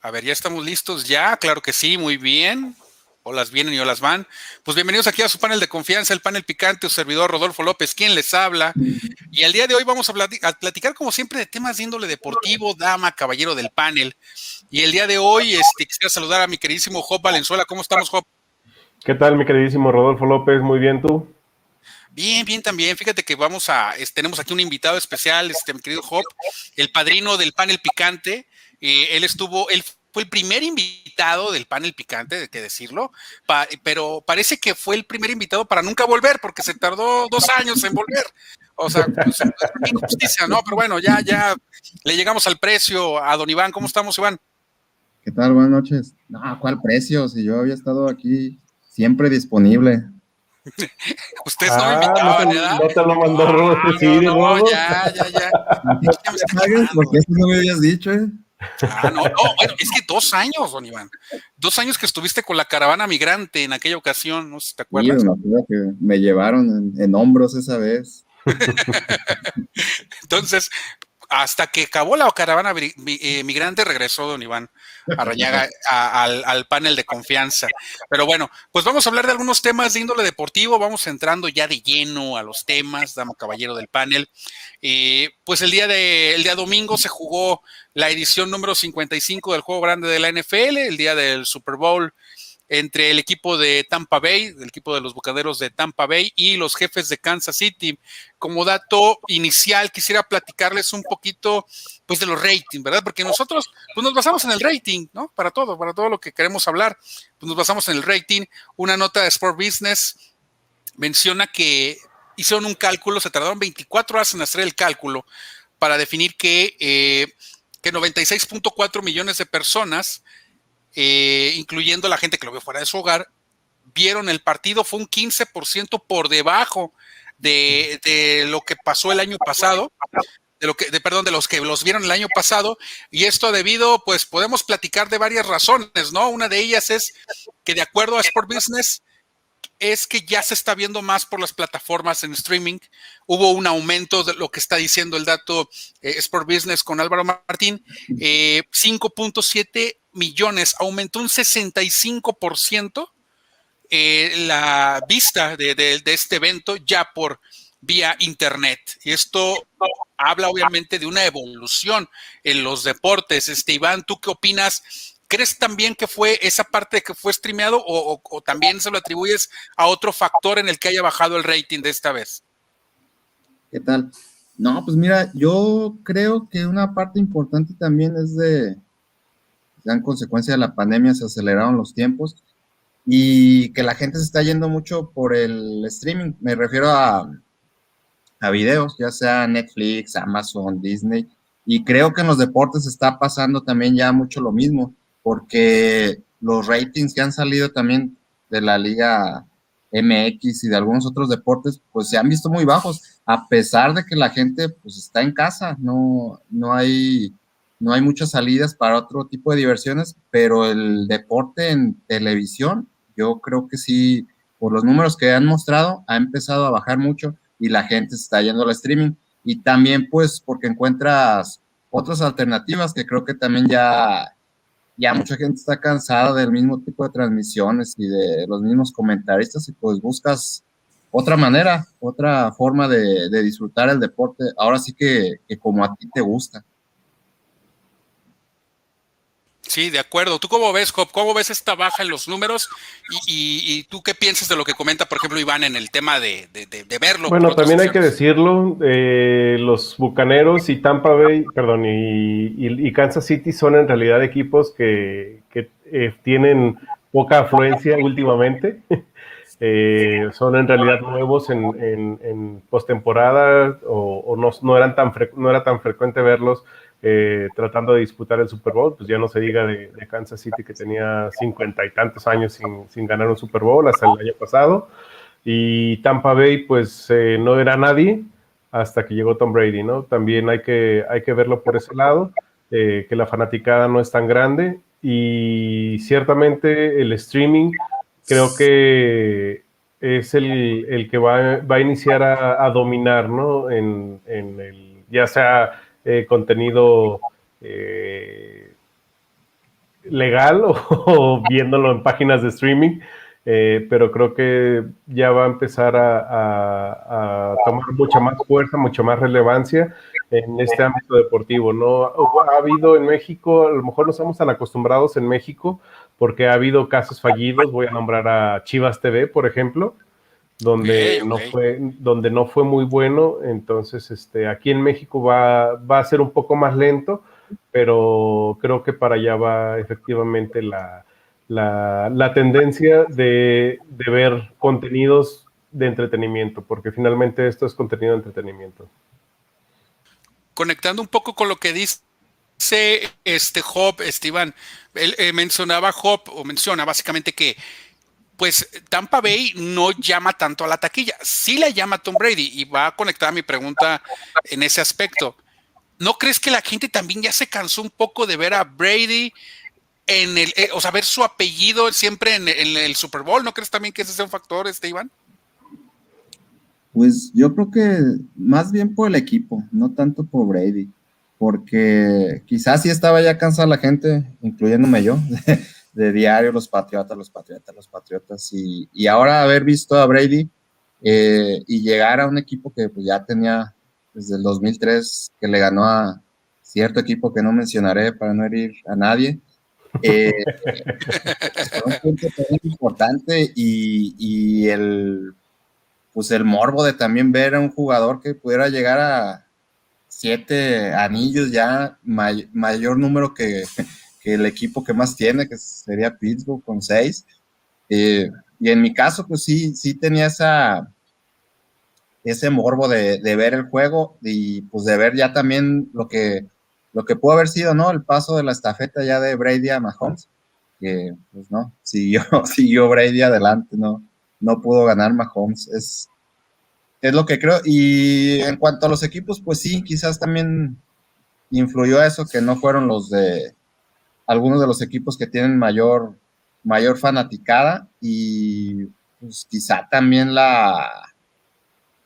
A ver, ya estamos listos ya, claro que sí, muy bien. Olas vienen y olas van. Pues bienvenidos aquí a su panel de confianza, el panel picante, su servidor Rodolfo López, quien les habla. Y el día de hoy vamos a platicar, como siempre, de temas de índole deportivo, dama, caballero del panel. Y el día de hoy este, quisiera saludar a mi queridísimo Job Valenzuela. ¿Cómo estamos, Job? ¿Qué tal, mi queridísimo Rodolfo López? Muy bien, ¿tú? Bien, bien también. Fíjate que vamos a, tenemos aquí un invitado especial, este, mi querido Job, el padrino del panel picante. Eh, él estuvo, él fue el primer invitado del panel picante, de que decirlo, pero parece que fue el primer invitado para nunca volver, porque se tardó dos años en volver. O sea, pues, injusticia, ¿no? Pero bueno, ya, ya le llegamos al precio a don Iván. ¿Cómo estamos, Iván? ¿Qué tal? Buenas noches. No, ¿cuál precio? Si yo había estado aquí siempre disponible. Ustedes no me ah, invitaban, ¿verdad? No te lo mandó no, sí, no, ya, ya, ya. Porque eso no me habías dicho, ¿eh? Ah, no, no, bueno, es que dos años, don Iván. Dos años que estuviste con la caravana migrante en aquella ocasión, no sé si te acuerdas. Sí, me que me llevaron en, hombros esa vez. Entonces, hasta que acabó la caravana eh, migrante, regresó don Iván Arrañaga al, panel de confianza. Pero bueno, pues vamos a hablar de algunos temas de índole deportivo, vamos entrando ya de lleno a los temas, dama caballero del panel. Eh, pues el día, de, el día domingo se jugó la edición número 55 del juego grande de la NFL, el día del Super Bowl entre el equipo de Tampa Bay, el equipo de los Bucaderos de Tampa Bay y los jefes de Kansas City. Como dato inicial, quisiera platicarles un poquito pues de los ratings, ¿verdad? Porque nosotros pues nos basamos en el rating, ¿no? Para todo, para todo lo que queremos hablar, pues nos basamos en el rating. Una nota de Sport Business menciona que hicieron un cálculo, se tardaron 24 horas en hacer el cálculo para definir que, eh, que 96.4 millones de personas eh, incluyendo la gente que lo vio fuera de su hogar, vieron el partido, fue un 15% por debajo de, lo que pasó el año pasado, de lo que, perdón, de los que los vieron el año pasado, y esto debido, pues podemos platicar de varias razones, ¿no? Una de ellas es que de acuerdo a Sport Business, es que ya se está viendo más por las plataformas en streaming. Hubo un aumento de lo que está diciendo el dato eh, Sport Business con Álvaro Martín, 5.7 eh, millones, aumentó un 65% eh, la vista de, este evento ya por vía internet. Y esto habla obviamente de una evolución en los deportes. Este, Iván, ¿tú qué opinas? ¿Crees también que fue esa parte que fue streameado o, o, también se lo atribuyes a otro factor en el que haya bajado el rating de esta vez? ¿Qué tal? No, pues mira, yo creo que una parte importante también es de, en consecuencia de la pandemia se aceleraron los tiempos y que la gente se está yendo mucho por el streaming. Me refiero a, a videos, ya sea Netflix, Amazon, Disney. Y creo que en los deportes está pasando también ya mucho lo mismo, porque los ratings que han salido también de la liga MX y de algunos otros deportes, pues se han visto muy bajos, a pesar de que la gente pues está en casa, no, no hay no hay muchas salidas para otro tipo de diversiones, pero el deporte en televisión, yo creo que sí, por los números que han mostrado, ha empezado a bajar mucho y la gente está yendo al streaming. Y también pues porque encuentras otras alternativas que creo que también ya, ya mucha gente está cansada del mismo tipo de transmisiones y de los mismos comentaristas y pues buscas otra manera, otra forma de, disfrutar el deporte, ahora sí que, que como a ti te gusta. Sí, de acuerdo. ¿Tú cómo ves, Job? ¿Cómo ves esta baja en los números? Y, tú qué piensas de lo que comenta, por ejemplo, Iván en el tema de, verlo? Bueno, también hay que decirlo, eh, los Bucaneros y Tampa Bay, perdón, y, Kansas City son en realidad equipos que, eh, tienen poca afluencia últimamente. Eh, son en realidad nuevos en, en, postemporada o, no, no, eran tan no era tan frecuente verlos eh, tratando de disputar el Super Bowl, pues ya no se diga de, Kansas City que tenía cincuenta y tantos años sin, ganar un Super Bowl hasta el año pasado. Y Tampa Bay, pues eh, no era nadie hasta que llegó Tom Brady, ¿no? También hay que, hay que verlo por ese lado, eh, que la fanaticada no es tan grande y ciertamente el streaming creo que es el, que va, a iniciar a, dominar, ¿no? En, en el, ya sea eh, contenido eh, legal o, viéndolo en páginas de streaming, eh, pero creo que ya va a empezar a, tomar mucha más fuerza, mucha más relevancia en este ámbito deportivo. ¿no? Ha habido en México, a lo mejor no estamos tan acostumbrados en México, porque ha habido casos fallidos, voy a nombrar a Chivas TV, por ejemplo, donde, No, fue, donde no fue muy bueno, entonces este, aquí en México va, va a ser un poco más lento, pero creo que para allá va efectivamente la, la, tendencia de, de, ver contenidos de entretenimiento, porque finalmente esto es contenido de entretenimiento. Conectando un poco con lo que dice este Job, Esteban, él eh, mencionaba Job, o menciona básicamente que pues Tampa Bay no llama tanto a la taquilla, sí la llama Tom Brady y va a conectar mi pregunta en ese aspecto. ¿No crees que la gente también ya se cansó un poco de ver a Brady en el, eh, o sea, ver su apellido siempre en, el Super Bowl? ¿No crees también que ese sea un factor, este? Pues yo creo que más bien por el equipo, no tanto por Brady, porque quizás sí estaba ya cansada la gente, incluyéndome yo, de, diario los Patriotas, los Patriotas, los Patriotas, y, ahora haber visto a Brady eh, y llegar a un equipo que pues, ya tenía desde el 2003 que le ganó a cierto equipo que no mencionaré para no herir a nadie. Eh, un punto importante y, el pues el morbo de también ver a un jugador que pudiera llegar a siete anillos ya mayor número que, el equipo que más tiene que sería Pittsburgh con seis eh, y en mi caso pues sí sí tenía esa ese morbo de, ver el juego y pues de ver ya también lo que, lo que pudo haber sido, ¿no? El paso de la estafeta ya de Brady a Mahomes, que pues no, siguió, siguió Brady adelante, ¿no? No pudo ganar Mahomes, es, es lo que creo. Y en cuanto a los equipos, pues sí, quizás también influyó eso, que no fueron los de algunos de los equipos que tienen mayor, mayor fanaticada y pues quizá también la,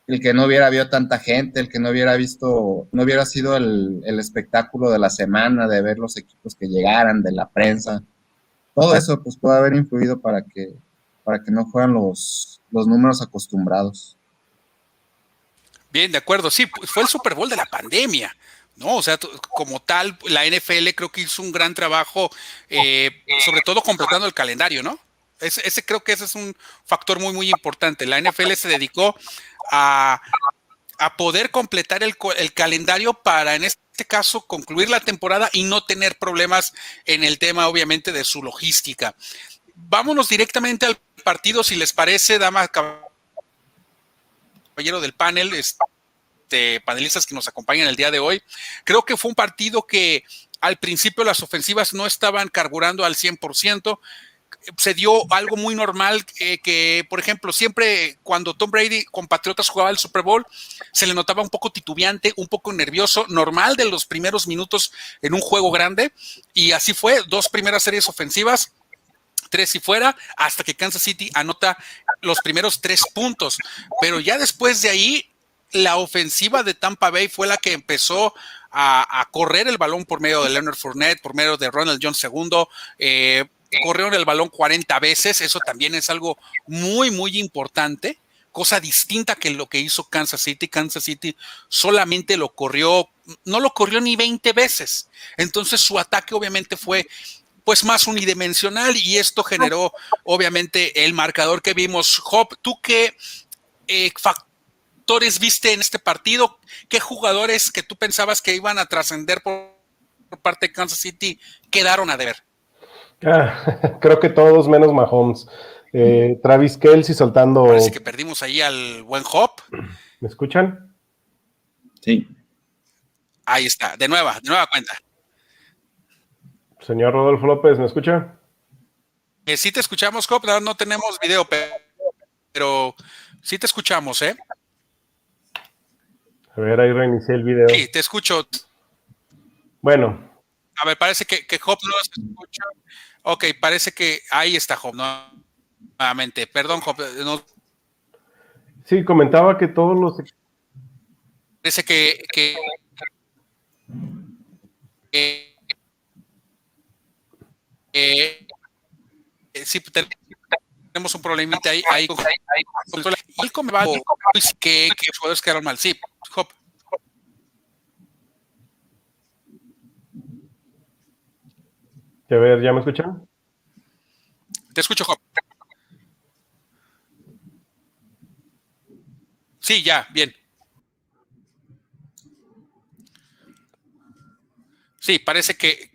el que no hubiera habido tanta gente, el que no hubiera visto, no hubiera sido el, espectáculo de la semana, de ver los equipos que llegaran, de la prensa. Todo eso pues puede haber influido para que, para que no fueran los, los números acostumbrados. Bien, de acuerdo. Sí, fue el Super Bowl de la pandemia. ¿No? O sea, como tal, la NFL creo que hizo un gran trabajo, eh, sobre todo completando el calendario, ¿no? Ese, creo que ese es un factor muy, muy importante. La NFL se dedicó a, poder completar el, calendario para, en este caso, concluir la temporada y no tener problemas en el tema, obviamente, de su logística. Vámonos directamente al partido, si les parece, dama caballero del panel, este, panelistas que nos acompañan el día de hoy. Creo que fue un partido que al principio las ofensivas no estaban carburando al 100% se dio algo muy normal que, por ejemplo, siempre cuando Tom Brady con Patriotas jugaba el Super Bowl, se le notaba un poco titubeante, un poco nervioso, normal de los primeros minutos en un juego grande. Y así fue, dos primeras series ofensivas, tres y fuera, hasta que Kansas City anota los primeros tres puntos. Pero ya después de ahí, la ofensiva de Tampa Bay fue la que empezó a, correr el balón por medio de Leonard Fournette, por medio de Ronald Jones II. Eh, corrieron el balón 40 veces, eso también es algo muy, muy importante, cosa distinta que lo que hizo Kansas City. Kansas City solamente lo corrió, no lo corrió ni 20 veces. Entonces su ataque obviamente fue pues más unidimensional y esto generó obviamente el marcador que vimos. Job, ¿tú qué eh, factores viste en este partido? ¿Qué jugadores que tú pensabas que iban a trascender por parte de Kansas City quedaron a deber? Ah, creo que todos menos Mahomes. Eh, Travis Kelsey soltando. Parece que perdimos ahí al buen Hop. ¿Me escuchan? Sí. Ahí está, de nueva, de nueva cuenta. Señor Rodolfo López, ¿me escucha? Eh, sí te escuchamos, Hop, no, no tenemos video, pero, pero sí te escuchamos, ¿eh? A ver, ahí reinicié el video. Sí, te escucho. Bueno. A ver, parece que, que Hop no se escucha. Ok, parece que ahí está Job, nuevamente. Perdón, Job. Sí, comentaba que todos los. Parece que, eh, sí, tenemos un problemita ahí. ahí y como va que, que puedes quedar mal. Sí, Hop. A ver, ¿ya me escuchan? Te escucho, Hop. Sí, ya, bien. Sí, parece que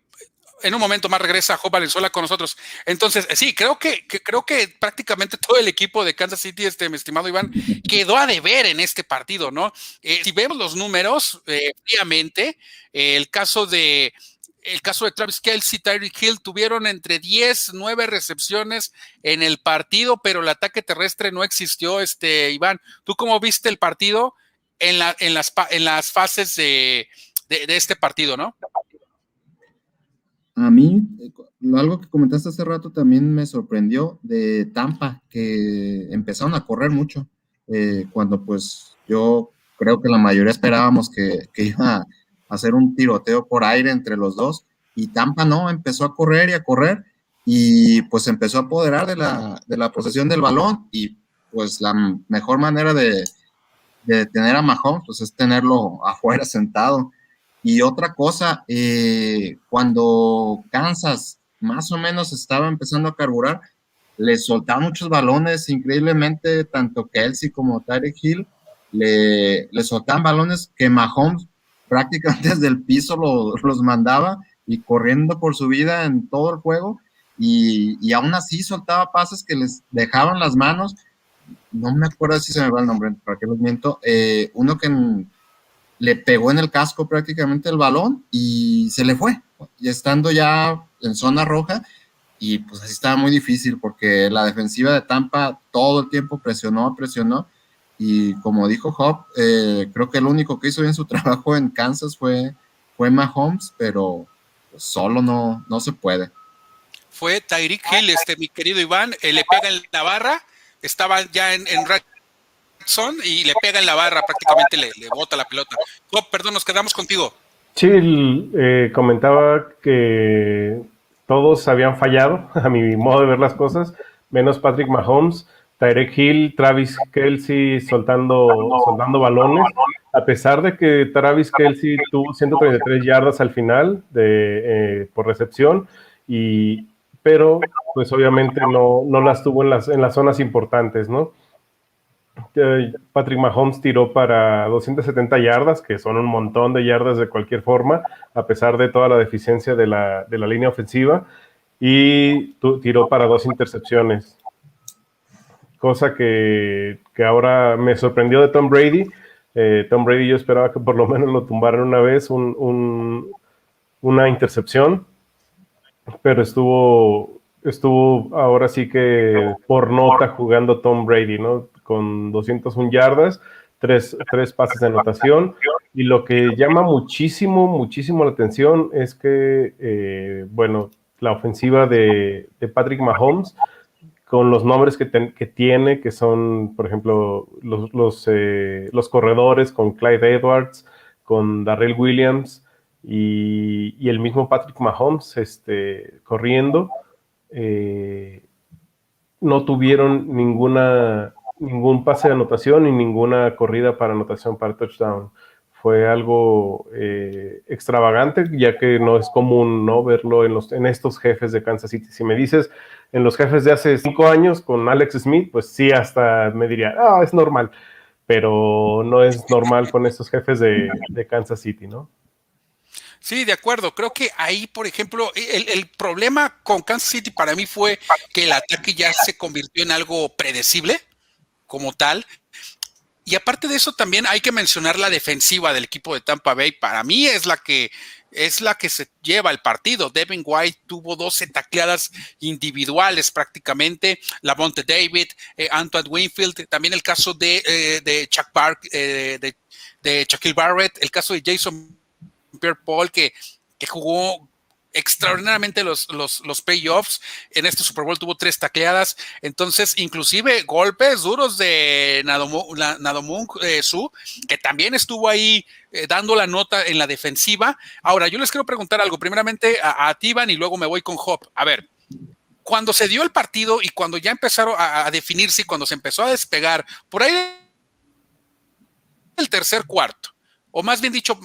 en un momento más regresa Joe Valenzuela con nosotros. Entonces, sí, creo que, creo que prácticamente todo el equipo de Kansas City, este, mi estimado Iván, quedó a deber en este partido, ¿no? Eh, si vemos los números, eh, fríamente, eh, el caso de el caso de Travis Kelsey, Tyreek Hill tuvieron entre 10, 9 recepciones en el partido, pero el ataque terrestre no existió, este Iván. ¿Tú cómo viste el partido en, la, en, las, en las fases de, de este partido, no? A mí, eh, algo que comentaste hace rato también me sorprendió de Tampa, que empezaron a correr mucho, eh, cuando pues yo creo que la mayoría esperábamos que, iba a hacer un tiroteo por aire entre los dos, y Tampa no, empezó a correr y a correr, y pues empezó a apoderar de la, de la posesión del balón, y pues la mejor manera de, de tener a Mahomes, pues es tenerlo afuera sentado. Y otra cosa, eh, cuando Kansas más o menos estaba empezando a carburar, le soltaban muchos balones, increíblemente, tanto Kelsey como Tarek Hill, le, soltaban balones que Mahomes prácticamente desde el piso los mandaba y corriendo por su vida en todo el juego. Y, y, aún así soltaba pases que les dejaban las manos. No me acuerdo si se me va el nombre, para qué los miento. Eh, uno que en, le pegó en el casco prácticamente el balón y se le fue, y estando ya en zona roja, y pues así estaba muy difícil porque la defensiva de Tampa todo el tiempo presionó, presionó, y como dijo Hop, eh, creo que el único que hizo bien su trabajo en Kansas fue, fue Mahomes, pero solo no, no se puede. Fue Tyreek Hill, este, mi querido Iván, eh, le pega en la barra, estaba ya en, en y le pega en la barra, prácticamente le, bota la pelota. Perdón, nos quedamos contigo. Sí, eh, comentaba que todos habían fallado, a mi modo de ver las cosas, menos Patrick Mahomes, Tyrek Hill, Travis Kelsey soltando, soltando balones, a pesar de que Travis Kelsey tuvo 133 yardas al final de, eh, por recepción, y, pero pues obviamente no, no las tuvo en las, en las zonas importantes, ¿no? Patrick Mahomes tiró para 270 yardas, que son un montón de yardas de cualquier forma, a pesar de toda la deficiencia de la, línea ofensiva, y tiró para dos intercepciones. Cosa que, ahora me sorprendió de Tom Brady. Eh, Tom Brady yo esperaba que por lo menos lo tumbaran una vez, una intercepción, pero estuvo, estuvo ahora sí que por nota jugando Tom Brady, ¿no? Con 201 yardas, tres, tres pases de anotación. Y lo que llama muchísimo, muchísimo la atención es que, eh, bueno, la ofensiva de, Patrick Mahomes, con los nombres que, que, tiene, que son, por ejemplo, los, los, eh, los, corredores con Clyde Edwards, con Darrell Williams y, y el mismo Patrick Mahomes este, corriendo, eh, no tuvieron ninguna ningún pase de anotación y ninguna corrida para anotación para touchdown. Fue algo eh, extravagante, ya que no es común no verlo en, los, en estos jefes de Kansas City. Si me dices en los jefes de hace cinco años con Alex Smith, pues sí, hasta me diría, ah, es normal, pero no es normal con estos jefes de, de Kansas City, ¿no? Sí, de acuerdo. Creo que ahí, por ejemplo, el, el, problema con Kansas City para mí fue que el ataque ya se convirtió en algo predecible como tal. Y aparte de eso, también hay que mencionar la defensiva del equipo de Tampa Bay. Para mí es la que es la que se lleva el partido. Devin White tuvo 12 tacleadas individuales prácticamente. La Monte David, eh, Antoine Winfield, también el caso de, eh, Chuck Park, eh, de, de Shaquille Barrett, el caso de Jason Pierre Paul, que, que jugó extraordinariamente los, los, los payoffs. En este Super Bowl tuvo tres tacleadas. Entonces, inclusive golpes duros de Nadomung eh, Su, que también estuvo ahí eh, dando la nota en la defensiva. Ahora, yo les quiero preguntar algo. Primeramente a, Tivan y luego me voy con Hop. A ver, cuando se dio el partido y cuando ya empezaron a, a definirse y cuando se empezó a despegar, por ahí el tercer cuarto, o más bien dicho,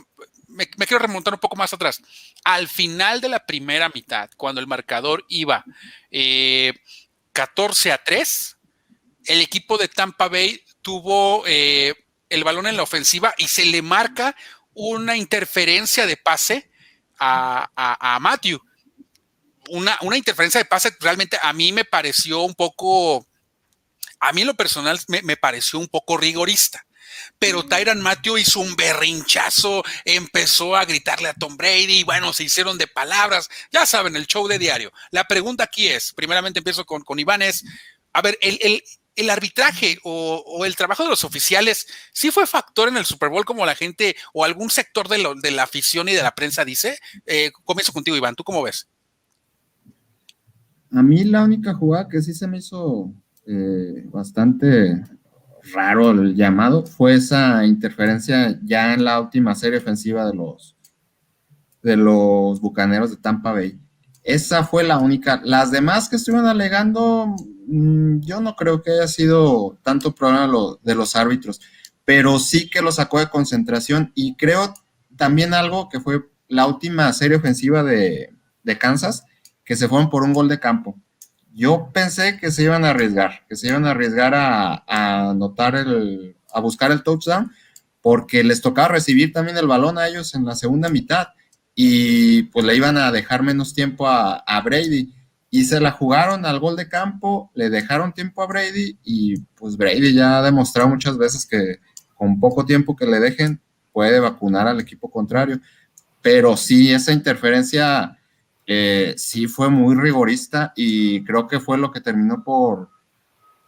me, quiero remontar un poco más atrás. Al final de la primera mitad, cuando el marcador iba 14 eh, a 3, el equipo de Tampa Bay tuvo eh, el balón en la ofensiva y se le marca una interferencia de pase a, Matthew. Una, una, interferencia de pase realmente a mí me pareció un poco, a mí en lo personal me pareció un poco rigorista pero Tyran Matthew hizo un berrinchazo, empezó a gritarle a Tom Brady, bueno, se hicieron de palabras, ya saben, el show de diario. La pregunta aquí es, primeramente empiezo con, con Iván, es, a ver, el, arbitraje o, el trabajo de los oficiales, ¿sí fue factor en el Super Bowl como la gente o algún sector de, de la afición y de la prensa dice? Eh, comienzo contigo, Iván, ¿tú cómo ves? A mí la única jugada que sí se me hizo eh, bastante raro el llamado, fue esa interferencia ya en la última serie ofensiva de los, de los Bucaneros de Tampa Bay. Esa fue la única. Las demás que estuvieron alegando, mm, yo no creo que haya sido tanto problema de los árbitros, pero sí que lo sacó de concentración y creo también algo que fue la última serie ofensiva de, de Kansas, que se fueron por un gol de campo yo pensé que se iban a arriesgar, que se iban a arriesgar a, anotar el, a buscar el touchdown, porque les tocaba recibir también el balón a ellos en la segunda mitad y pues le iban a dejar menos tiempo a, Brady. Y se la jugaron al gol de campo, le dejaron tiempo a Brady y pues Brady ya ha demostrado muchas veces que con poco tiempo que le dejen puede vacunar al equipo contrario. Pero sí, esa interferencia eh, sí fue muy rigorista y creo que fue lo que terminó por,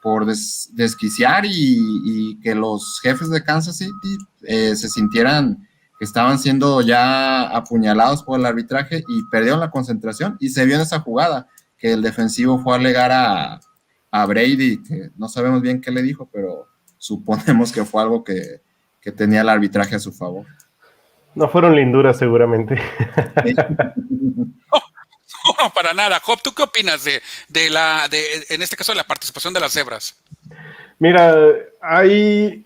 por desquiciar y, que los jefes de Kansas City eh, se sintieran que estaban siendo ya apuñalados por el arbitraje y perdieron la concentración y se vio en esa jugada que el defensivo fue a alegar a, a Brady, que no sabemos bien qué le dijo, pero suponemos que fue algo que, que tenía el arbitraje a su favor. No fueron linduras seguramente. No, para nada. Job, ¿tú qué opinas de, de la, de, en este caso, de la participación de las cebras? Mira, hay,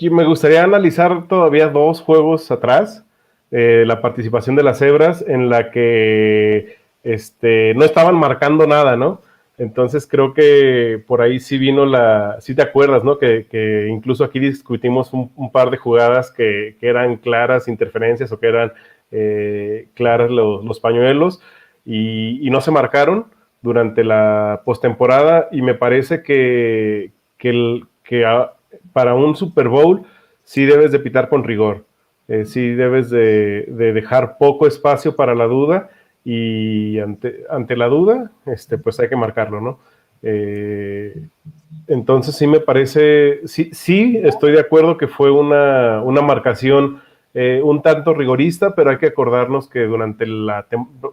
me gustaría analizar todavía dos juegos atrás, eh, la participación de las cebras en la que este, no estaban marcando nada, ¿no? Entonces creo que por ahí sí vino la, sí te acuerdas, ¿no? Que, incluso aquí discutimos un, par de jugadas que, que, eran claras interferencias o que eran eh, claras los, los pañuelos y, no se marcaron durante la postemporada. Y me parece que, que, para un Super Bowl sí debes de pitar con rigor, eh, sí debes de, dejar poco espacio para la duda. Y ante, ante la duda, este, pues hay que marcarlo, ¿no? Eh, entonces sí me parece, sí, sí estoy de acuerdo que fue una, una marcación eh, un tanto rigorista, pero hay que acordarnos que durante la,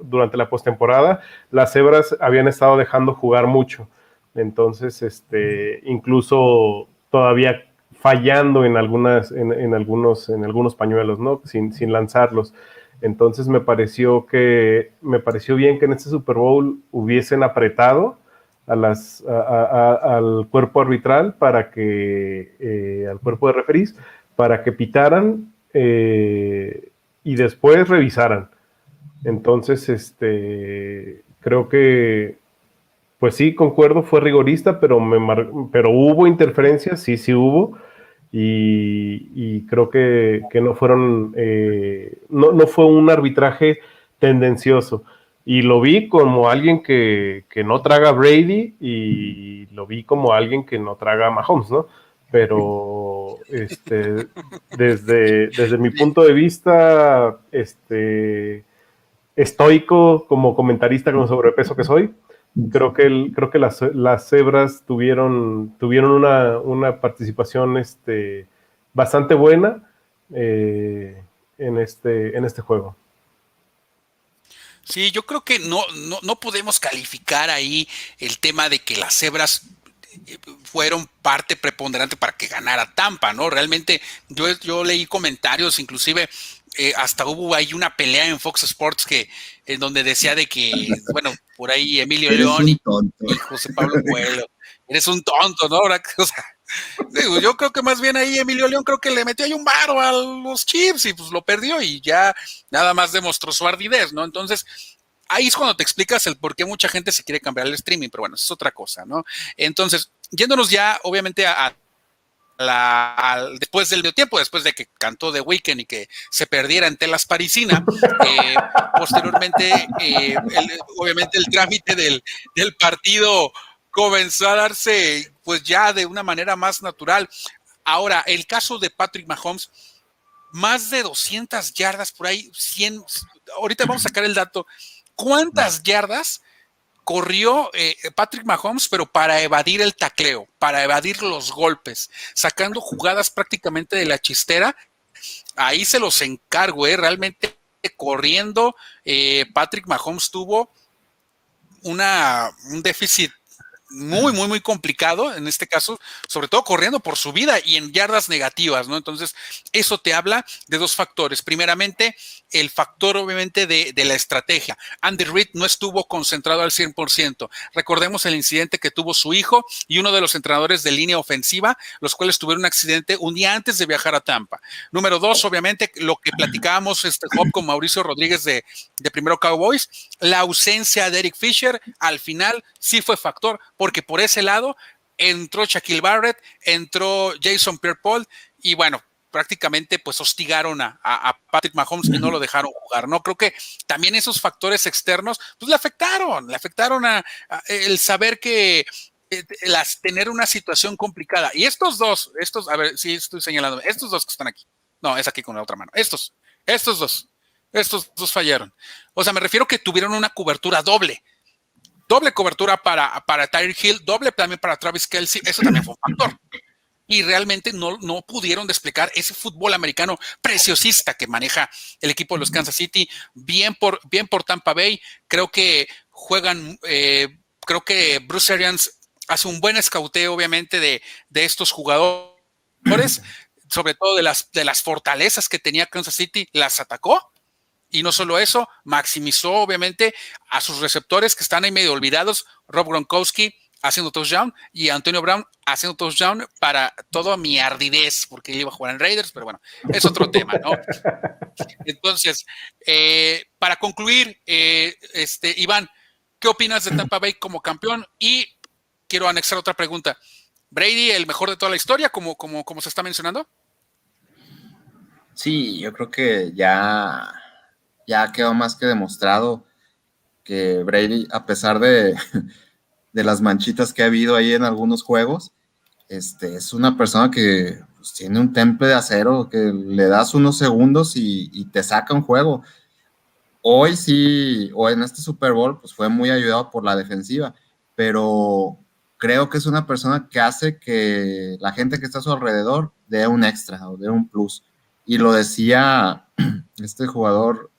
durante la postemporada las cebras habían estado dejando jugar mucho. Entonces, este, incluso todavía fallando en, algunas, en, algunos, en algunos pañuelos, ¿no? Sin, sin lanzarlos. Entonces me pareció que me pareció bien que en este Super Bowl hubiesen apretado a las, al cuerpo arbitral para que, eh, al cuerpo de referís, para que pitaran eh, y después revisaran. Entonces, este, creo que, pues sí, concuerdo, fue rigorista, pero, me pero hubo interferencias, sí, sí hubo, y, creo que, no fueron, eh, no, no, fue un arbitraje tendencioso. Y lo vi como alguien que, que no traga Brady y lo vi como alguien que no traga Mahomes, ¿no? pero este, desde, mi punto de vista este, estoico como comentarista con sobrepeso que soy, creo que, creo que las, las cebras tuvieron, tuvieron una, una participación este, bastante buena eh, en, este, en este juego. Sí, yo creo que no, no, no podemos calificar ahí el tema de que las cebras fueron parte preponderante para que ganara Tampa, ¿no? Realmente yo, yo leí comentarios, inclusive eh, hasta hubo ahí una pelea en Fox Sports que en donde decía de que, bueno, por ahí Emilio León y, José Pablo Coelho, eres un tonto, ¿no? O sea, yo creo que más bien ahí Emilio León creo que le metió ahí un varo a los chips y pues lo perdió y ya nada más demostró su ardidez, ¿no? Entonces, ahí es cuando te explicas el por qué mucha gente se quiere cambiar el streaming, pero bueno, eso es otra cosa, ¿no? Entonces, yéndonos ya, obviamente, a, la, después del tiempo, después de que cantó The Weeknd y que se perdiera en telas parisina, eh, posteriormente, eh, obviamente, el trámite del, del partido comenzó a darse pues ya de una manera más natural. Ahora, el caso de Patrick Mahomes, más de 200 yardas por ahí, 100, ahorita vamos a sacar el dato, ¿cuántas yardas corrió eh, Patrick Mahomes, pero para evadir el tacleo, para evadir los golpes, sacando jugadas prácticamente de la chistera? Ahí se los encargo, ¿eh? realmente corriendo, eh, Patrick Mahomes tuvo una, un déficit muy, muy, muy complicado en este caso, sobre todo corriendo por su vida y en yardas negativas, ¿no? Entonces, eso te habla de dos factores. Primeramente, el factor obviamente de, la estrategia. Andy Reid no estuvo concentrado al 100%. Recordemos el incidente que tuvo su hijo y uno de los entrenadores de línea ofensiva, los cuales tuvieron un accidente un día antes de viajar a Tampa. Número dos, obviamente, lo que platicábamos este Hop con Mauricio Rodríguez de, de Primero Cowboys, la ausencia de Eric Fisher al final sí fue factor porque por ese lado entró Shaquille Barrett, entró Jason Pierre-Paul y bueno, prácticamente pues hostigaron a, Patrick Mahomes y no lo dejaron jugar, ¿no? Creo que también esos factores externos pues le afectaron, le afectaron a, el saber que eh, las, tener una situación complicada. Y estos dos, estos, a ver, si estoy señalando, estos dos que están aquí, no, es aquí con la otra mano, estos, estos dos, estos dos fallaron. O sea, me refiero que tuvieron una cobertura doble doble cobertura para, para Tyreek Hill, doble también para Travis Kelsey, eso también fue un factor. Y realmente no, no pudieron desplegar ese fútbol americano preciosista que maneja el equipo de los Kansas City, bien por, bien por Tampa Bay. Creo que juegan, eh, creo que Bruce Arians hace un buen escauteo, obviamente, de, de estos jugadores, sobre todo de las, de las fortalezas que tenía Kansas City, las atacó y no solo eso, maximizó obviamente a sus receptores que están ahí medio olvidados, Rob Gronkowski haciendo touchdown y Antonio Brown haciendo touchdown para toda mi ardidez, porque él iba a jugar en Raiders, pero bueno, es otro tema, ¿no? Entonces, eh, para concluir, eh, este, Iván, ¿qué opinas de Tampa Bay como campeón? Y quiero anexar otra pregunta. ¿Brady el mejor de toda la historia, como, como, como se está mencionando? Sí, yo creo que ya ya quedó más que demostrado que Brady, a pesar de, las manchitas que ha habido ahí en algunos juegos, este, es una persona que pues, tiene un temple de acero, que le das unos segundos y, te saca un juego. Hoy sí, o en este Super Bowl, pues fue muy ayudado por la defensiva, pero creo que es una persona que hace que la gente que está a su alrededor dé un extra o dé un plus. Y lo decía este jugador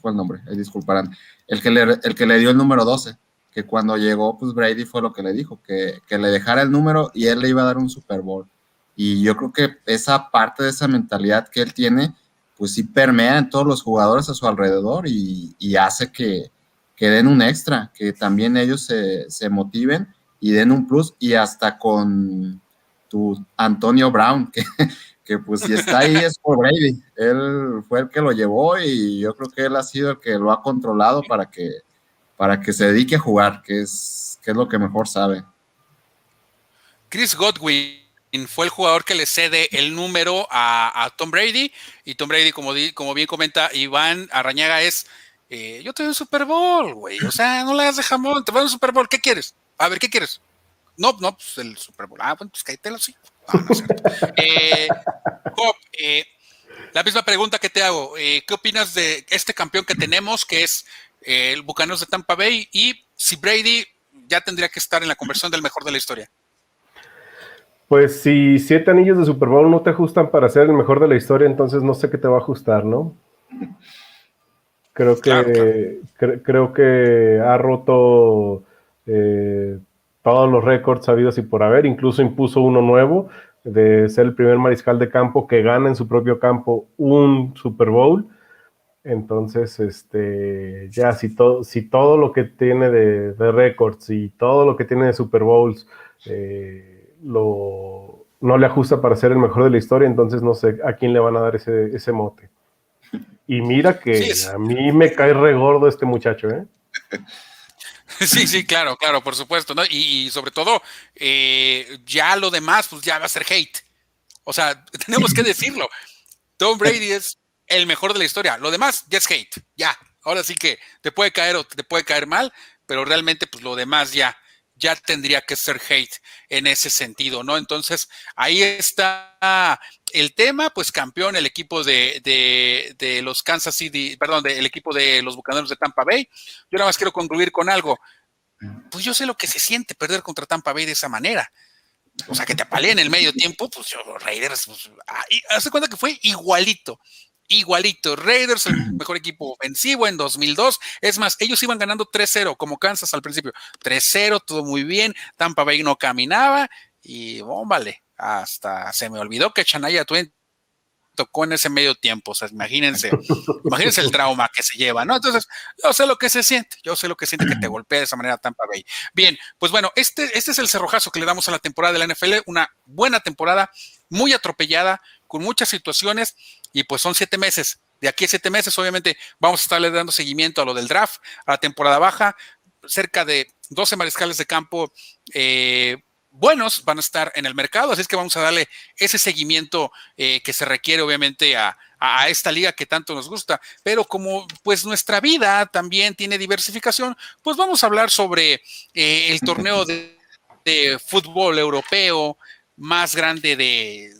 fue el nombre, ahí disculparán, el que, le, el que le dio el número 12, que cuando llegó, pues Brady fue lo que le dijo, que, le dejara el número y él le iba a dar un Super Bowl. Y yo creo que esa parte de esa mentalidad que él tiene, pues sí permea en todos los jugadores a su alrededor y, hace que, que, den un extra, que también ellos se, se, motiven y den un plus y hasta con tu Antonio Brown, que, que pues si está ahí es por Brady. Él fue el que lo llevó y yo creo que él ha sido el que lo ha controlado para que, para que se dedique a jugar, que es, que es lo que mejor sabe. Chris Godwin fue el jugador que le cede el número a, Tom Brady y Tom Brady, como, como bien comenta Iván Arañaga, es, eh, yo te doy un Super Bowl, güey, o sea, no le das de jamón, te voy a un Super Bowl, ¿qué quieres? A ver, ¿qué quieres? No, no, pues el Super Bowl, ah, bueno, pues cállate sí. Eh, eh, la misma pregunta que te hago. Eh, ¿Qué opinas de este campeón que tenemos, que es el Bucaneros de Tampa Bay? Y si Brady ya tendría que estar en la conversión del mejor de la historia. Pues si siete anillos de Super Bowl no te ajustan para ser el mejor de la historia, entonces no sé qué te va a ajustar, ¿no? Creo que, creo que ha roto eh, todos los récords sabidos y por haber, incluso impuso uno nuevo de ser el primer mariscal de campo que gana en su propio campo un Super Bowl. Entonces, este, ya si todo, si todo lo que tiene de, récords y todo lo que tiene de Super Bowls eh, lo, no le ajusta para ser el mejor de la historia, entonces no sé a quién le van a dar ese, ese mote. Y mira que a mí me cae regordo este muchacho, ¿eh? Sí, sí, claro, claro, por supuesto, ¿no? Y, sobre todo, eh, ya lo demás, pues ya va a ser hate. O sea, tenemos que decirlo. Tom Brady es el mejor de la historia. Lo demás ya es hate. Ya. Ahora sí que te puede caer o te puede caer mal, pero realmente, pues lo demás ya, ya tendría que ser hate en ese sentido, ¿no? Entonces, ahí está el tema, pues campeón el equipo de, de, los Kansas City, perdón, del equipo de los Bucaneros de Tampa Bay. Yo nada más quiero concluir con algo. Pues yo sé lo que se siente perder contra Tampa Bay de esa manera. O sea, que te apaleen en el medio tiempo, pues yo, Raiders, pues, hace cuenta que fue igualito igualito. Raiders, el mejor equipo ofensivo en 2002. Es más, ellos iban ganando 3-0, como Kansas al principio. 3-0, todo muy bien. Tampa Bay no caminaba y vale hasta se me olvidó que Chanaya Twain tocó en ese medio tiempo. O sea, imagínense, imagínense el trauma que se lleva, ¿no? Entonces, yo sé lo que se siente, yo sé lo que siente que te golpea de esa manera Tampa Bay. Bien, pues bueno, este, este es el cerrojazo que le damos a la temporada de la NFL, una buena temporada, muy atropellada, con muchas situaciones, y pues son siete meses. De aquí a siete meses, obviamente, vamos a estarle dando seguimiento a lo del draft, a la temporada baja, cerca de 12 mariscales de campo eh, buenos van a estar en el mercado, así es que vamos a darle ese seguimiento eh, que se requiere obviamente a, esta liga que tanto nos gusta, pero como pues nuestra vida también tiene diversificación, pues vamos a hablar sobre eh, el torneo de, fútbol europeo más grande de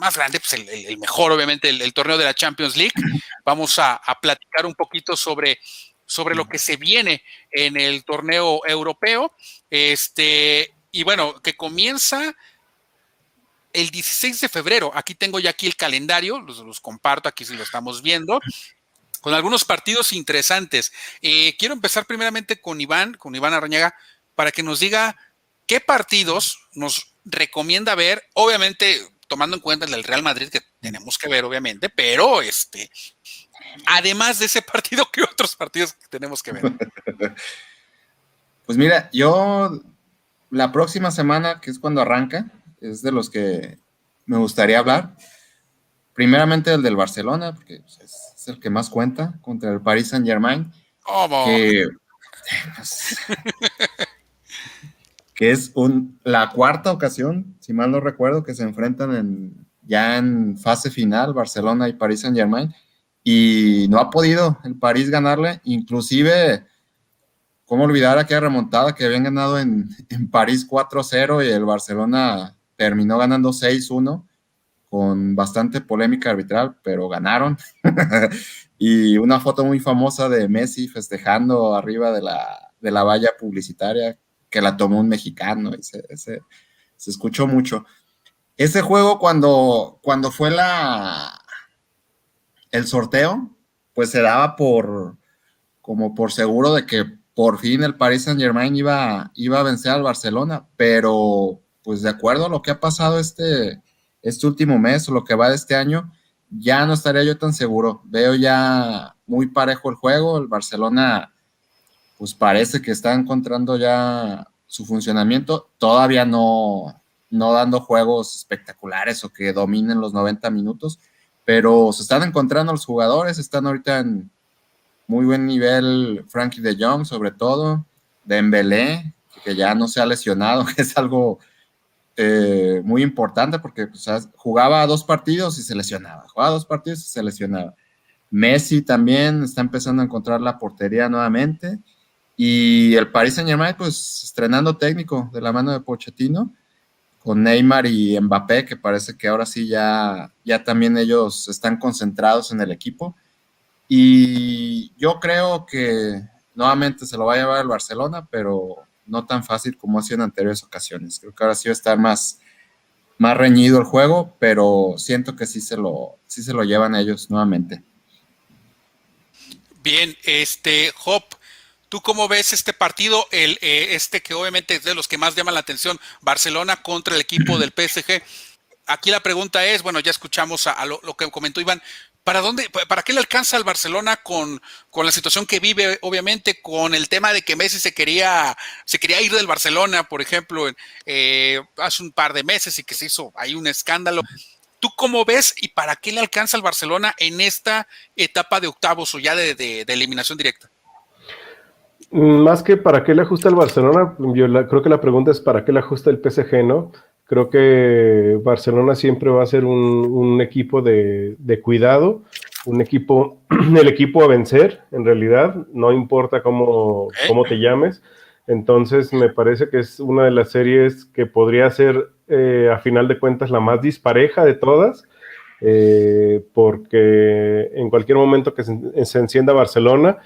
más grande, pues el, mejor, obviamente, el, torneo de la Champions League. Vamos a, a, platicar un poquito sobre, sobre lo que se viene en el torneo europeo. Este, y bueno, que comienza el 16 de febrero. Aquí tengo ya aquí el calendario, los, comparto aquí si lo estamos viendo, con algunos partidos interesantes. Eh, quiero empezar primeramente con Iván, con Iván Arrañaga, para que nos diga qué partidos nos recomienda ver, obviamente tomando en cuenta el del Real Madrid que tenemos que ver, obviamente, pero este, además de ese partido, ¿qué otros partidos tenemos que ver? Pues mira, yo la próxima semana, que es cuando arranca, es de los que me gustaría hablar. Primeramente el del Barcelona, porque pues, es, el que más cuenta contra el Paris Saint Germain. Que, pues, que, es la cuarta ocasión, si mal no recuerdo, que se enfrentan en, ya en fase final Barcelona y Paris Saint Germain. Y no ha podido el París ganarle, inclusive ¿Cómo olvidar aquella remontada que habían ganado en, París 4-0 y el Barcelona terminó ganando 6-1 con bastante polémica arbitral, pero ganaron. y una foto muy famosa de Messi festejando arriba de la, de la valla publicitaria que la tomó un mexicano y se, se, escuchó mucho. Ese juego cuando, cuando fue la, el sorteo, pues se daba por como por seguro de que por fin el Paris Saint Germain iba, iba a vencer al Barcelona, pero pues de acuerdo a lo que ha pasado este, este último mes o lo que va de este año, ya no estaría yo tan seguro. Veo ya muy parejo el juego, el Barcelona pues parece que está encontrando ya su funcionamiento, todavía no, no dando juegos espectaculares o que dominen los 90 minutos, pero se están encontrando los jugadores, están ahorita en, muy buen nivel Frankie de Jong, sobre todo, Dembélé, que ya no se ha lesionado, que es algo eh, muy importante porque pues, jugaba dos partidos y se lesionaba, jugaba dos partidos y se lesionaba. Messi también está empezando a encontrar la portería nuevamente y el Paris Saint Germain pues estrenando técnico de la mano de Pochettino con Neymar y Mbappé que parece que ahora sí ya, ya también ellos están concentrados en el equipo y yo creo que nuevamente se lo va a llevar el Barcelona, pero no tan fácil como ha sido en anteriores ocasiones. Creo que ahora sí va a estar más, más reñido el juego, pero siento que sí se lo, sí se lo llevan ellos nuevamente. Bien, este, Hop, ¿tú cómo ves este partido? El, eh, este que obviamente es de los que más llaman la atención, Barcelona contra el equipo del PSG. Aquí la pregunta es, bueno, ya escuchamos a, lo, que comentó Iván, ¿para dónde, para qué le alcanza al Barcelona con, con, la situación que vive, obviamente, con el tema de que Messi se quería, se quería ir del Barcelona, por ejemplo, eh, hace un par de meses y que se hizo ahí un escándalo? ¿Tú cómo ves y para qué le alcanza al Barcelona en esta etapa de octavos o ya de, eliminación directa? Más que para qué le ajusta el Barcelona, yo creo que la pregunta es para qué le ajusta el PSG, ¿no? Creo que Barcelona siempre va a ser un, equipo de, cuidado, un equipo, el equipo a vencer, en realidad, no importa cómo, cómo te llames. Entonces me parece que es una de las series que podría ser eh, a final de cuentas la más dispareja de todas, eh, porque en cualquier momento que se, encienda Barcelona,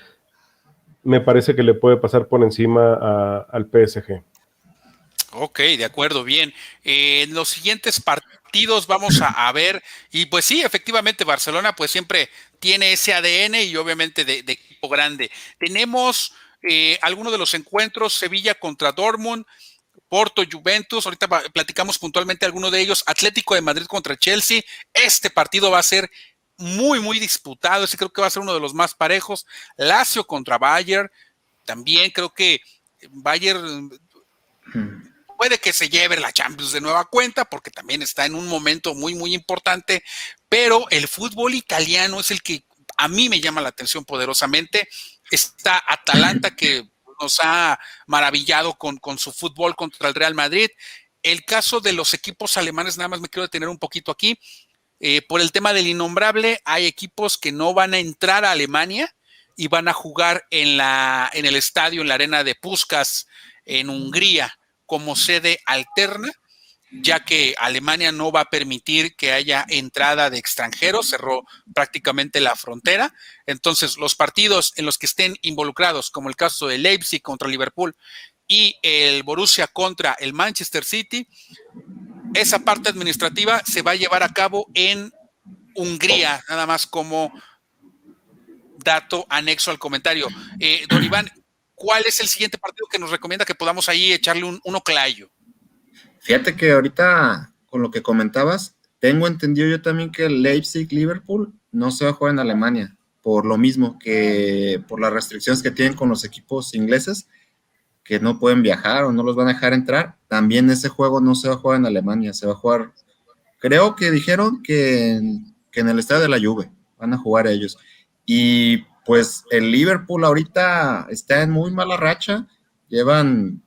me parece que le puede pasar por encima al PSG. Ok, de acuerdo, bien. en los siguientes partidos vamos a, ver, y pues sí, efectivamente, Barcelona pues siempre tiene ese ADN y obviamente de, equipo grande. Tenemos eh, algunos de los encuentros, Sevilla contra Dortmund, Porto, Juventus, ahorita platicamos puntualmente alguno de ellos, Atlético de Madrid contra Chelsea, este partido va a ser muy, muy disputado, ese creo que va a ser uno de los más parejos, Lazio contra Bayern, también creo que Bayern puede que se lleve la Champions de nueva cuenta, porque también está en un momento muy, muy importante, pero el fútbol italiano es el que a mí me llama la atención poderosamente, está Atalanta que nos ha maravillado con, su fútbol contra el Real Madrid. El caso de los equipos alemanes, nada más me quiero detener un poquito aquí. Eh, por el tema del innombrable, hay equipos que no van a entrar a Alemania y van a jugar en, la, en el estadio, en la arena de Puskas, en Hungría, como sede alterna ya que Alemania no va a permitir que haya entrada de extranjeros, cerró prácticamente la frontera. Entonces, los partidos en los que estén involucrados, como el caso de Leipzig contra Liverpool y el Borussia contra el Manchester City, esa parte administrativa se va a llevar a cabo en Hungría, nada más como dato anexo al comentario. Eh, don Iván, ¿cuál es el siguiente partido que nos recomienda que podamos ahí echarle un, un oclayo? Fíjate que ahorita, con lo que comentabas, tengo entendido yo también que Leipzig-Liverpool no se va a jugar en Alemania, por lo mismo que por las restricciones que tienen con los equipos ingleses, que no pueden viajar o no los van a dejar entrar. También ese juego no se va a jugar en Alemania, se va a jugar, creo que dijeron que en, que en el estadio de la Juve van a jugar ellos. Y pues el Liverpool ahorita está en muy mala racha, llevan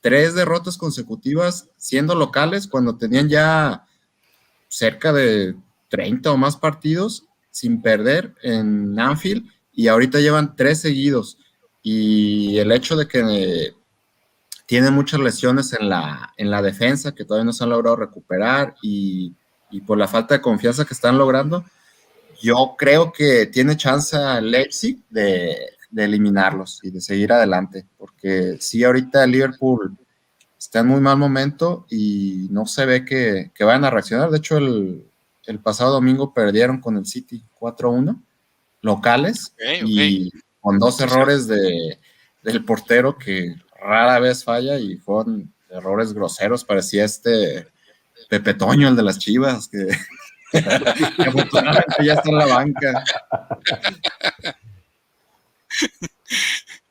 tres derrotas consecutivas siendo locales cuando tenían ya cerca de 30 o más partidos sin perder en Anfield y ahorita llevan tres seguidos. Y el hecho de que tienen muchas lesiones en la, en la defensa que todavía no se han logrado recuperar y, por la falta de confianza que están logrando, yo creo que tiene chance Leipzig de de eliminarlos y de seguir adelante, porque sí, ahorita Liverpool está en muy mal momento y no se ve que, que vayan a reaccionar. De hecho, el, pasado domingo perdieron con el City 4-1 locales y con dos errores de, del portero que rara vez falla y fueron errores groseros. Parecía este Pepe Toño, el de las Chivas, que, que afortunadamente ya está en la banca.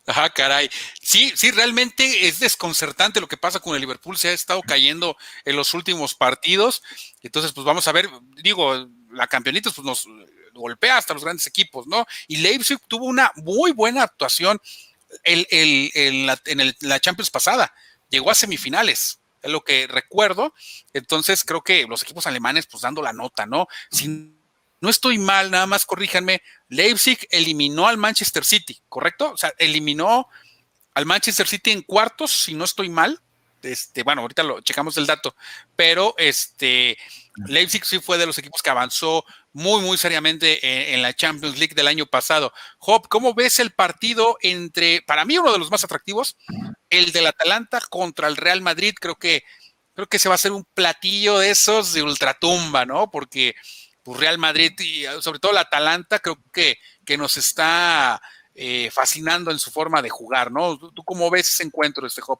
Ajá, caray. Sí, sí, realmente es desconcertante lo que pasa con el Liverpool. Se ha estado cayendo en los últimos partidos. Entonces, pues vamos a ver, digo, la campeonitos pues nos golpea hasta los grandes equipos, ¿no? Y Leipzig tuvo una muy buena actuación en, la, Champions pasada. Llegó a semifinales, es lo que recuerdo. Entonces, creo que los equipos alemanes, pues dando la nota, ¿no? Sin no estoy mal, nada más corríjanme, Leipzig eliminó al Manchester City, ¿correcto? O sea, eliminó al Manchester City en cuartos, si no estoy mal. Este, bueno, ahorita lo checamos el dato, pero este Leipzig sí fue de los equipos que avanzó muy, muy seriamente en, la Champions League del año pasado. Job, ¿cómo ves el partido entre, para mí, uno de los más atractivos, el del Atalanta contra el Real Madrid? Creo que, creo que se va a hacer un platillo de esos de ultratumba, ¿no? Porque pues, Real Madrid y sobre todo la Atalanta, creo que, que nos está eh, fascinando en su forma de jugar, ¿no? ¿Tú cómo ves ese encuentro, este Hop?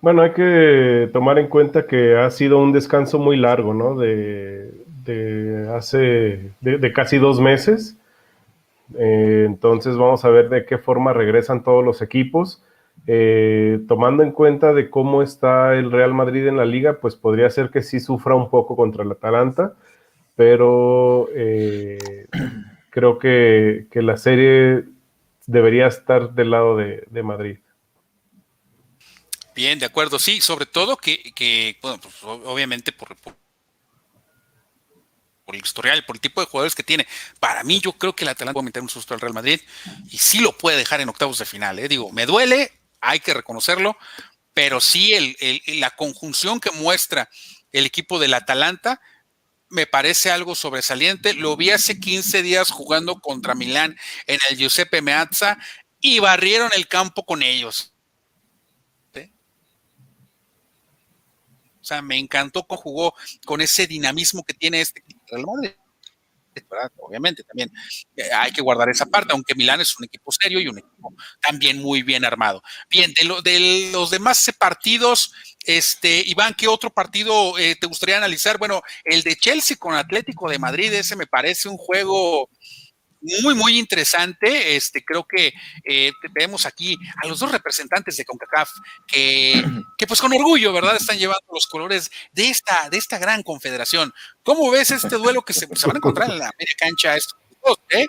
Bueno, hay que tomar en cuenta que ha sido un descanso muy largo, ¿no? De, hace, de, casi dos meses. Eh, entonces vamos a ver de qué forma regresan todos los equipos. Eh, tomando en cuenta de cómo está el Real Madrid en la liga, pues podría ser que sí sufra un poco contra el Atalanta, pero eh, creo que, la serie debería estar del lado de Madrid. Bien, de acuerdo, sí, sobre todo que, bueno, pues obviamente por, por, el historial, por el tipo de jugadores que tiene. Para mí, yo creo que el Atalanta puede meter un susto al Real Madrid y sí lo puede dejar en octavos de final. ¿eh? Digo, me duele, hay que reconocerlo, pero sí el, la conjunción que muestra el equipo del Atalanta me parece algo sobresaliente. Lo vi hace 15 días jugando contra Milán en el Giuseppe Meazza y barrieron el campo con ellos. O sea, me encantó cómo jugó con ese dinamismo que tiene este Obviamente también eh, hay que guardar esa parte, aunque Milán es un equipo serio y un equipo también muy bien armado. Bien, de, los demás partidos, este, Iván, ¿qué otro partido eh, te gustaría analizar? Bueno, el de Chelsea con Atlético de Madrid, ese me parece un juego muy, muy interesante. Este, creo que eh, tenemos aquí a los dos representantes de CONCACAF que, que, pues con orgullo, ¿verdad? Están llevando los colores de esta, de esta gran confederación. ¿Cómo ves este duelo que se, van a encontrar en la media cancha estos dos, eh?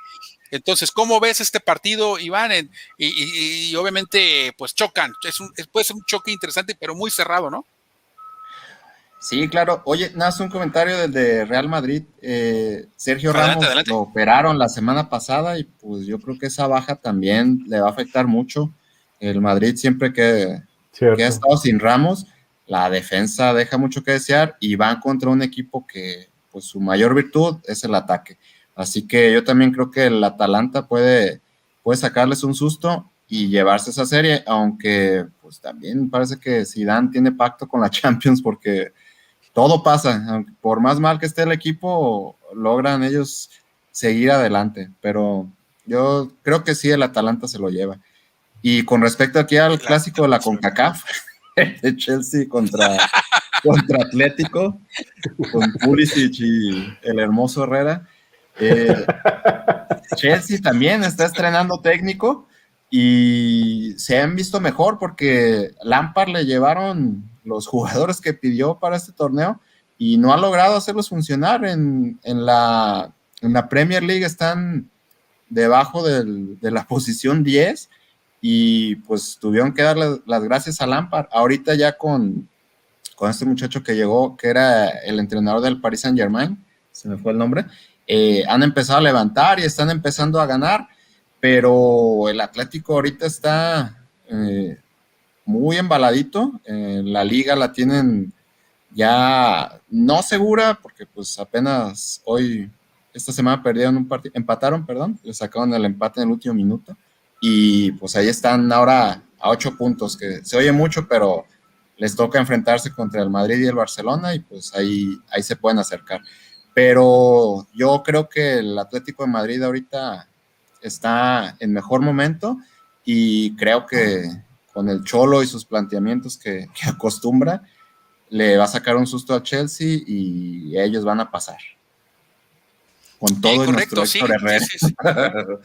Entonces, ¿cómo ves este partido, Iván? y, obviamente, pues chocan. Es un, puede ser un choque interesante, pero muy cerrado, ¿no? Sí, claro. Oye, nada, un comentario del de Real Madrid. Eh, Sergio Ramos lo operaron la semana pasada y pues yo creo que esa baja también le va a afectar mucho. El Madrid siempre que, que, ha estado sin Ramos, la defensa deja mucho que desear y van contra un equipo que pues su mayor virtud es el ataque. Así que yo también creo que el Atalanta puede, puede sacarles un susto y llevarse esa serie, aunque pues también parece que Zidane tiene pacto con la Champions porque todo pasa, por más mal que esté el equipo, logran ellos seguir adelante, pero yo creo que sí, el Atalanta se lo lleva. Y con respecto aquí al clásico de la CONCACAF, de Chelsea contra, contra Atlético, con Pulisic y el hermoso Herrera, eh, Chelsea también está estrenando técnico y se han visto mejor porque Lampard le llevaron los jugadores que pidió para este torneo y no ha logrado hacerlos funcionar. En, la, en la, Premier League están debajo del, de la posición 10 y pues tuvieron que darle las gracias a Lampard. Ahorita ya con, con este muchacho que llegó, que era el entrenador del Paris Saint Germain, se me fue el nombre, eh, han empezado a levantar y están empezando a ganar, pero el Atlético ahorita está... Eh, muy embaladito. la liga la tienen ya no segura, porque pues apenas hoy, esta semana perdieron un partido, empataron, perdón, le sacaron el empate en el último minuto. Y pues ahí están ahora a ocho puntos, que se oye mucho, pero les toca enfrentarse contra el Madrid y el Barcelona y pues ahí, ahí se pueden acercar. Pero yo creo que el Atlético de Madrid ahorita está en mejor momento y creo que con el Cholo y sus planteamientos que, acostumbra, le va a sacar un susto a Chelsea y ellos van a pasar. Con todo y nuestro Héctor Herrera.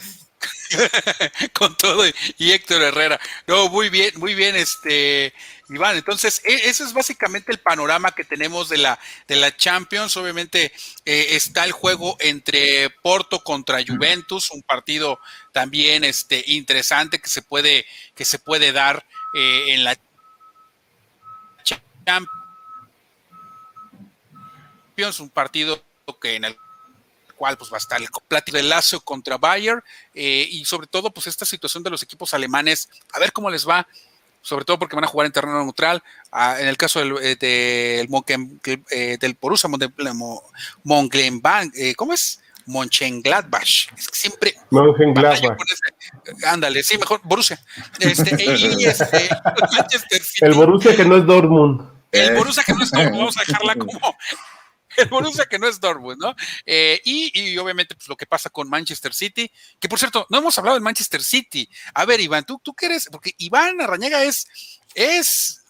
con todo y, Héctor Herrera. No, muy bien, muy bien, este Iván. Entonces, e, ese es básicamente el panorama que tenemos de la, de la Champions. Obviamente eh, está el juego entre Porto contra Juventus, un partido también este, interesante que se puede, que se puede dar eh, en la Champions, un partido que en el cual pues va a estar el plático de Lazio contra Bayer eh, y sobre todo pues esta situación de los equipos alemanes, a ver cómo les va, sobre todo porque van a jugar en terreno neutral. Ah, en el caso del, eh, del, eh, del Borussia Mönchengladbach, eh, ¿cómo es? Mönchengladbach. Es que siempre. Mönchengladbach. Ándale, sí, mejor Borussia. Este, y este, el Borussia que no es Dortmund. El Borussia que no es Dortmund, vamos a dejarla como el Borussia que no es Dortmund, ¿no? Eh, y, obviamente pues, lo que pasa con Manchester City, que por cierto, no hemos hablado de Manchester City. A ver, Iván, ¿tú, tú qué eres? Porque Iván Arrañaga es, es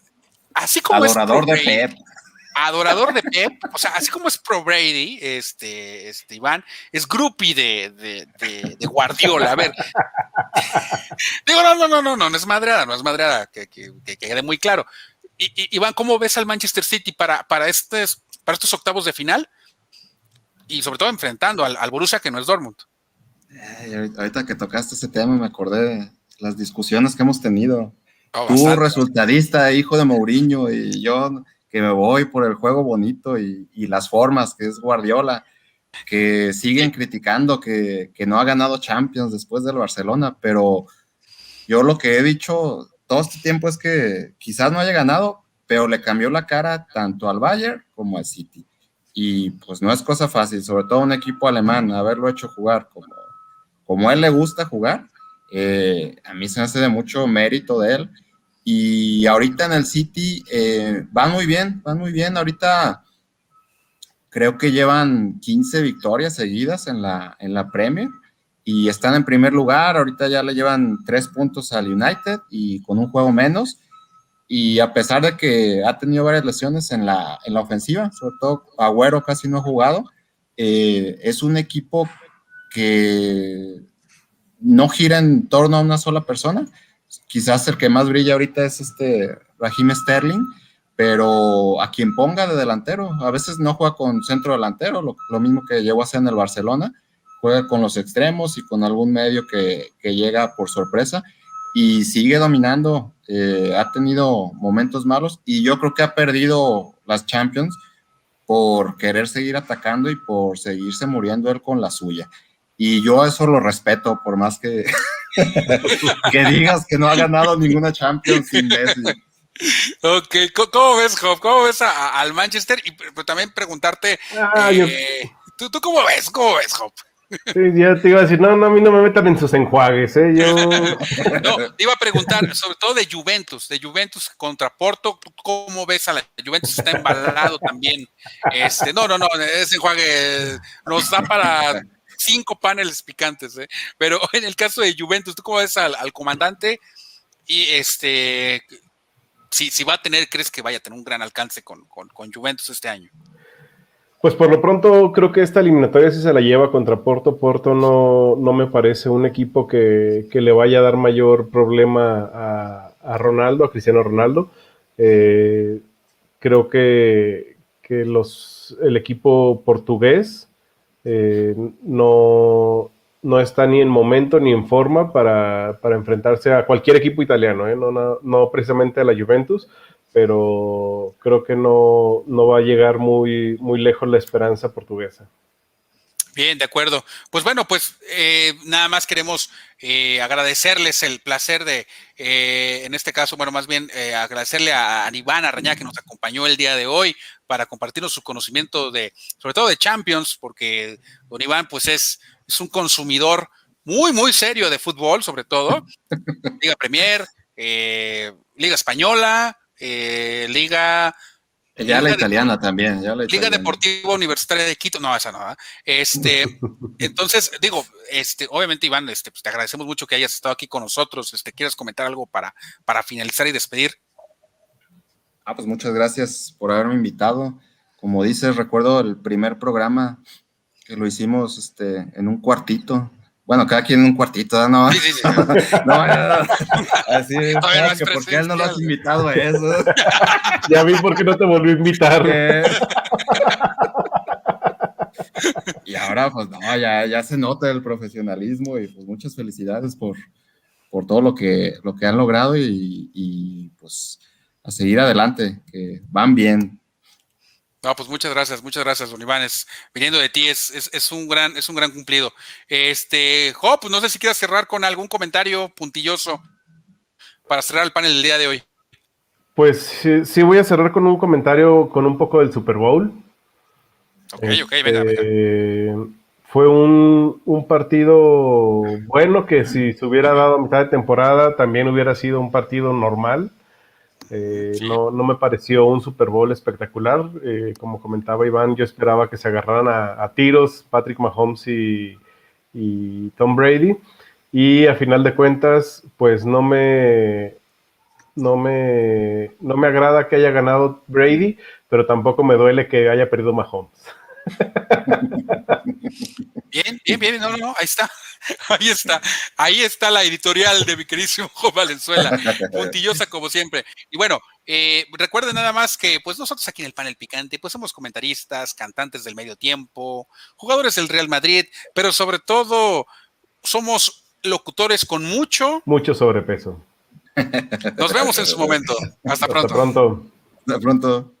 así como Adorador de Pep adorador de Pep, o sea, así como es pro Brady, este, este Iván, es groupie de, de, Guardiola. A ver, digo, no, no, no, no, no, no es madreada, no es madreada, que, quede muy claro. Y, Iván, ¿cómo ves al Manchester City para, para, estos, para estos octavos de final? Y sobre todo enfrentando al, al Borussia, que no es Dortmund. ahorita que tocaste ese tema, me acordé de las discusiones que hemos tenido. Oh, Tú, resultadista, hijo de Mourinho, y yo que me voy por el juego bonito y, las formas, que es Guardiola, que siguen criticando que, no ha ganado Champions después del Barcelona, pero yo lo que he dicho todo este tiempo es que quizás no haya ganado, pero le cambió la cara tanto al Bayern como al City. Y pues no es cosa fácil, sobre todo un equipo alemán, haberlo hecho jugar como, como a él le gusta jugar. Eh, a mí se me hace de mucho mérito de él y ahorita en el City eh, van muy bien, van muy bien. Ahorita creo que llevan 15 victorias seguidas en la, en la Premier y están en primer lugar. Ahorita ya le llevan tres puntos al United y con un juego menos. Y a pesar de que ha tenido varias lesiones en la, en la ofensiva, sobre todo Agüero casi no ha jugado, eh, es un equipo que no gira en torno a una sola persona. Quizás el que más brilla ahorita es este Raheem Sterling, pero a quien ponga de delantero, a veces no juega con centro delantero, lo, mismo que llegó a hacer en el Barcelona, juega con los extremos y con algún medio que, llega por sorpresa y sigue dominando, eh, ha tenido momentos malos y yo creo que ha perdido las Champions por querer seguir atacando y por seguirse muriendo él con la suya. Y yo eso lo respeto, por más que, que digas que no ha ganado ninguna Champions sin Messi. Ok, ¿cómo ves, Job? ¿Cómo ves al Manchester? Y también preguntarte, ah, eh, ¿tú, ¿tú, cómo ves? ¿Cómo ves, Job? Sí, ya te iba a decir, no, no, a mí no me metan en sus enjuagues, ¿eh? Yo... no, te iba a preguntar, sobre todo de Juventus, de Juventus contra Porto, ¿cómo ves a la Juventus? Está embalado también. Este, no, no, no, ese enjuague nos da para cinco paneles picantes, ¿eh? Pero en el caso de Juventus, ¿tú cómo ves al, comandante? Y este, si, si, va a tener, ¿crees que vaya a tener un gran alcance con, Juventus este año? Pues por lo pronto creo que esta eliminatoria si se la lleva contra Porto. Porto no, no me parece un equipo que, le vaya a dar mayor problema a, Ronaldo, a Cristiano Ronaldo. Eh, creo que, que los, el equipo portugués eh, no, no está ni en momento ni en forma para, enfrentarse a cualquier equipo italiano, ¿eh? no, no, precisamente a la Juventus, pero creo que no, no va a llegar muy, muy lejos la esperanza portuguesa. Bien, de acuerdo. Pues bueno, pues eh, nada más queremos eh, agradecerles el placer de, eh, en este caso, bueno, más bien agradecerle a, a Iván Arañá que nos acompañó el día de hoy para compartirnos su conocimiento de, sobre todo de Champions, porque don Iván, pues es, es un consumidor muy, muy serio de fútbol, sobre todo. Liga Premier, Liga Española, Liga ya la italiana también. Liga Deportiva Universitaria de Quito, no, esa no. Este, entonces, digo, este, obviamente, Iván, este, pues te agradecemos mucho que hayas estado aquí con nosotros. Este, ¿Quieres comentar algo para, para finalizar y despedir? Ah, pues muchas gracias por haberme invitado. Como dices, recuerdo el primer programa que lo hicimos este, en un cuartito bueno, cada quien en un cuartito, ¿no? Sí, sí, sí. no, así es, que ¿por qué él no lo has invitado a eso? ya vi por qué no te volvió a invitar. y ahora, pues no, ya, ya se nota el profesionalismo y pues muchas felicidades por, por todo lo que, lo que han logrado y, y pues a seguir adelante, que van bien. No, pues muchas gracias, muchas gracias, don Iván. viniendo de ti es, es, un gran, es un gran cumplido. Este, pues no sé si quieras cerrar con algún comentario puntilloso para cerrar el panel del día de hoy. Pues sí, voy a cerrar con un comentario con un poco del Super Bowl. Ok, ok, venga, venga. Este, fue un, un, partido bueno que si se hubiera dado a mitad de temporada también hubiera sido un partido normal. Eh, no, no, me pareció un Super Bowl espectacular. Eh, como comentaba Iván, yo esperaba que se agarraran a, tiros Patrick Mahomes y, y, Tom Brady. Y a final de cuentas, pues no me, no me, no me agrada que haya ganado Brady, pero tampoco me duele que haya perdido Mahomes. Bien, bien, bien, no, no, ahí está, ahí está, ahí está la editorial de mi queridísimo Valenzuela, puntillosa como siempre. Y bueno, eh, recuerden nada más que pues nosotros aquí en el panel picante, pues somos comentaristas, cantantes del medio tiempo, jugadores del Real Madrid, pero sobre todo somos locutores con mucho... Mucho sobrepeso. Nos vemos en su momento. Hasta pronto. Hasta pronto. Hasta pronto.